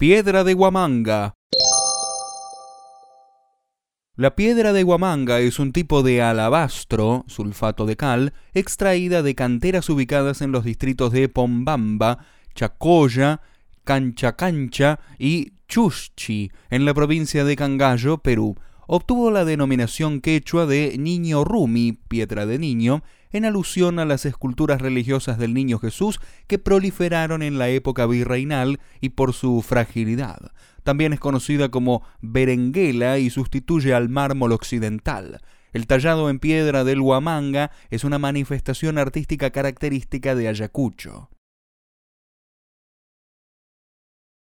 Piedra de Huamanga. La piedra de Huamanga es un tipo de alabastro, sulfato de cal, extraída de canteras ubicadas en los distritos de Pombamba, Chacoya, Cancha Cancha y Chuschi, en la provincia de Cangallo, Perú. Obtuvo la denominación quechua de Niño Rumi, piedra de niño, en alusión a las esculturas religiosas del Niño Jesús que proliferaron en la época virreinal y por su fragilidad. También es conocida como berenguela y sustituye al mármol occidental. El tallado en piedra del Huamanga es una manifestación artística característica de Ayacucho.